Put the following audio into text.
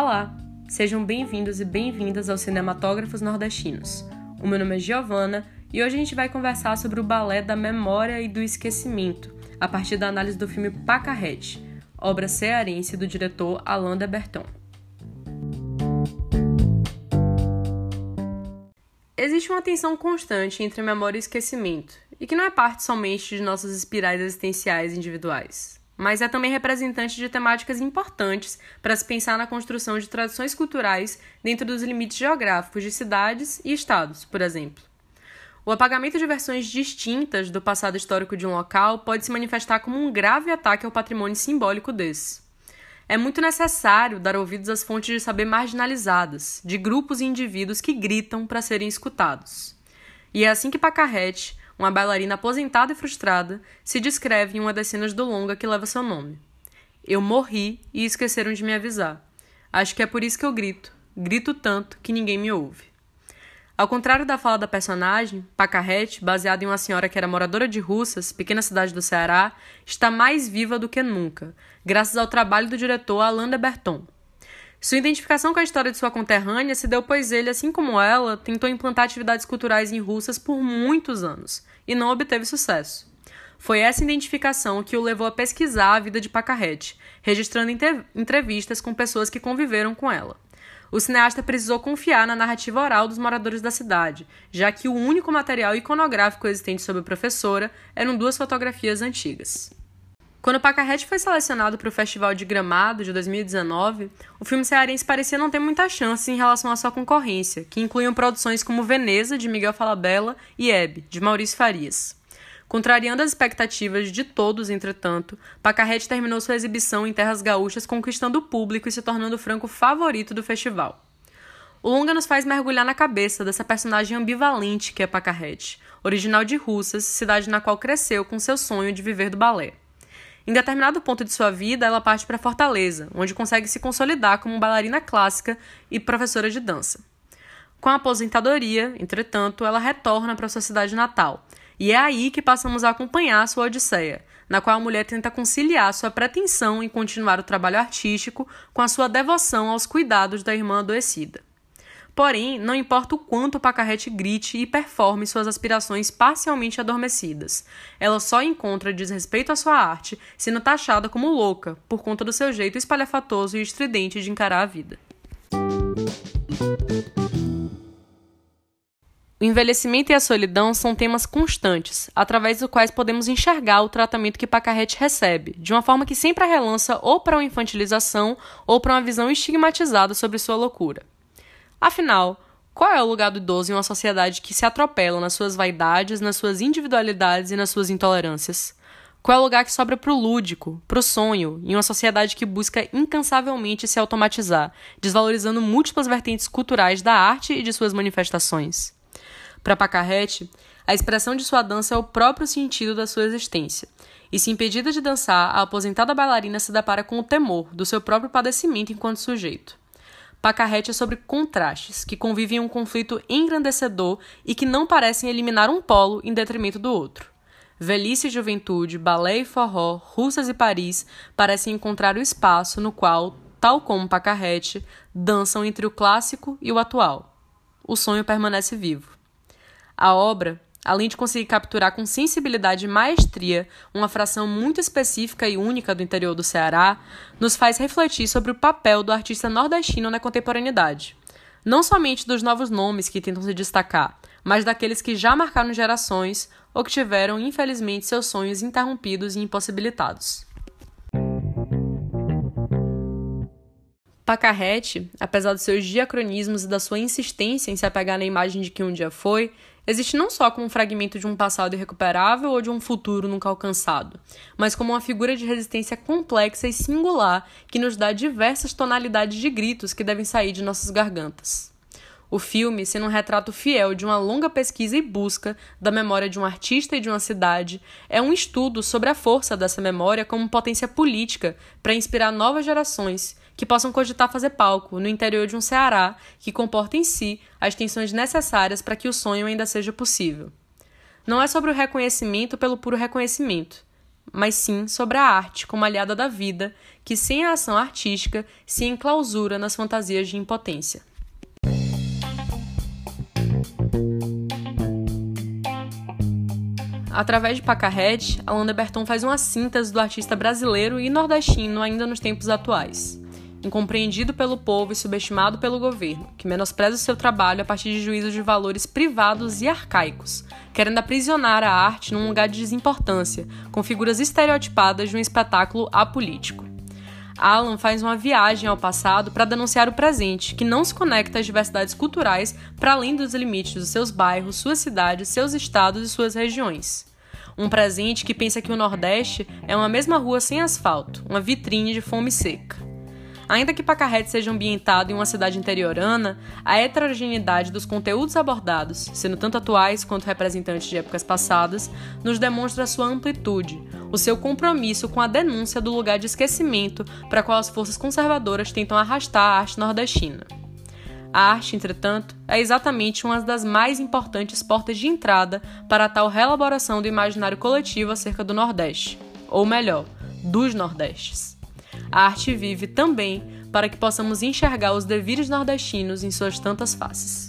Olá, sejam bem-vindos e bem-vindas aos Cinematógrafos Nordestinos. O meu nome é Giovana e hoje a gente vai conversar sobre o balé da memória e do esquecimento, a partir da análise do filme Pacarrete, obra cearense do diretor Alain de Berton. Existe uma tensão constante entre memória e esquecimento, e que não é parte somente de nossas espirais existenciais individuais mas é também representante de temáticas importantes para se pensar na construção de tradições culturais dentro dos limites geográficos de cidades e estados, por exemplo. O apagamento de versões distintas do passado histórico de um local pode se manifestar como um grave ataque ao patrimônio simbólico desse. É muito necessário dar ouvidos às fontes de saber marginalizadas, de grupos e indivíduos que gritam para serem escutados. E é assim que Pacarrete uma bailarina aposentada e frustrada, se descreve em uma das cenas do longa que leva seu nome. Eu morri e esqueceram de me avisar. Acho que é por isso que eu grito. Grito tanto que ninguém me ouve. Ao contrário da fala da personagem, Pacarrete, baseada em uma senhora que era moradora de Russas, pequena cidade do Ceará, está mais viva do que nunca, graças ao trabalho do diretor Alain de Berton. Sua identificação com a história de sua conterrânea se deu pois ele, assim como ela, tentou implantar atividades culturais em Russas por muitos anos e não obteve sucesso. Foi essa identificação que o levou a pesquisar a vida de Pacarrete, registrando entrevistas com pessoas que conviveram com ela. O cineasta precisou confiar na narrativa oral dos moradores da cidade, já que o único material iconográfico existente sobre a professora eram duas fotografias antigas. Quando Pacarrete foi selecionado para o Festival de Gramado de 2019, o filme cearense parecia não ter muita chance em relação à sua concorrência, que incluíam produções como Veneza, de Miguel Falabella, e Hebe, de Maurício Farias. Contrariando as expectativas de todos, entretanto, Pacarrete terminou sua exibição em terras gaúchas conquistando o público e se tornando o franco favorito do festival. O longa nos faz mergulhar na cabeça dessa personagem ambivalente que é Pacarrete, original de Russas, cidade na qual cresceu com seu sonho de viver do balé. Em determinado ponto de sua vida, ela parte para Fortaleza, onde consegue se consolidar como bailarina clássica e professora de dança. Com a aposentadoria, entretanto, ela retorna para sua cidade natal, e é aí que passamos a acompanhar sua odisseia, na qual a mulher tenta conciliar sua pretensão em continuar o trabalho artístico com a sua devoção aos cuidados da irmã adoecida. Porém, não importa o quanto Pacarrete grite e performe suas aspirações parcialmente adormecidas, ela só encontra desrespeito à sua arte sendo taxada como louca por conta do seu jeito espalhafatoso e estridente de encarar a vida. O envelhecimento e a solidão são temas constantes, através dos quais podemos enxergar o tratamento que Pacarrete recebe, de uma forma que sempre a relança ou para uma infantilização ou para uma visão estigmatizada sobre sua loucura. Afinal, qual é o lugar do idoso em uma sociedade que se atropela nas suas vaidades, nas suas individualidades e nas suas intolerâncias? Qual é o lugar que sobra para o lúdico, para o sonho, em uma sociedade que busca incansavelmente se automatizar, desvalorizando múltiplas vertentes culturais da arte e de suas manifestações? Para Pacarrete, a expressão de sua dança é o próprio sentido da sua existência. E se impedida de dançar, a aposentada bailarina se depara com o temor do seu próprio padecimento enquanto sujeito. Pacarrete é sobre contrastes, que convivem em um conflito engrandecedor e que não parecem eliminar um polo em detrimento do outro. Velhice e juventude, balé e forró, Russas e Paris parecem encontrar o espaço no qual, tal como Pacarrete, dançam entre o clássico e o atual. O sonho permanece vivo. A obra além de conseguir capturar com sensibilidade e maestria uma fração muito específica e única do interior do Ceará, nos faz refletir sobre o papel do artista nordestino na contemporaneidade. Não somente dos novos nomes que tentam se destacar, mas daqueles que já marcaram gerações ou que tiveram, infelizmente, seus sonhos interrompidos e impossibilitados. Pacarrete, apesar dos seus diacronismos e da sua insistência em se apegar na imagem de que um dia foi, existe não só como um fragmento de um passado irrecuperável ou de um futuro nunca alcançado, mas como uma figura de resistência complexa e singular que nos dá diversas tonalidades de gritos que devem sair de nossas gargantas. O filme, sendo um retrato fiel de uma longa pesquisa e busca da memória de um artista e de uma cidade, é um estudo sobre a força dessa memória como potência política para inspirar novas gerações que possam cogitar fazer palco no interior de um Ceará que comporta em si as tensões necessárias para que o sonho ainda seja possível. Não é sobre o reconhecimento pelo puro reconhecimento, mas sim sobre a arte como aliada da vida, que sem a ação artística se enclausura nas fantasias de impotência. Através de Pacarrete, Alain Berton faz uma síntese do artista brasileiro e nordestino ainda nos tempos atuais. Incompreendido pelo povo e subestimado pelo governo, que menospreza o seu trabalho a partir de juízos de valores privados e arcaicos, querendo aprisionar a arte num lugar de desimportância, com figuras estereotipadas de um espetáculo apolítico. Alan faz uma viagem ao passado para denunciar o presente, que não se conecta às diversidades culturais para além dos limites dos seus bairros, suas cidades, seus estados e suas regiões. Um presente que pensa que o Nordeste é uma mesma rua sem asfalto, uma vitrine de fome seca. Ainda que Pacarrete seja ambientado em uma cidade interiorana, a heterogeneidade dos conteúdos abordados, sendo tanto atuais quanto representantes de épocas passadas, nos demonstra sua amplitude, o seu compromisso com a denúncia do lugar de esquecimento para qual as forças conservadoras tentam arrastar a arte nordestina. A arte, entretanto, é exatamente uma das mais importantes portas de entrada para a tal reelaboração do imaginário coletivo acerca do Nordeste, ou melhor, dos Nordestes. A arte vive também para que possamos enxergar os devires nordestinos em suas tantas faces.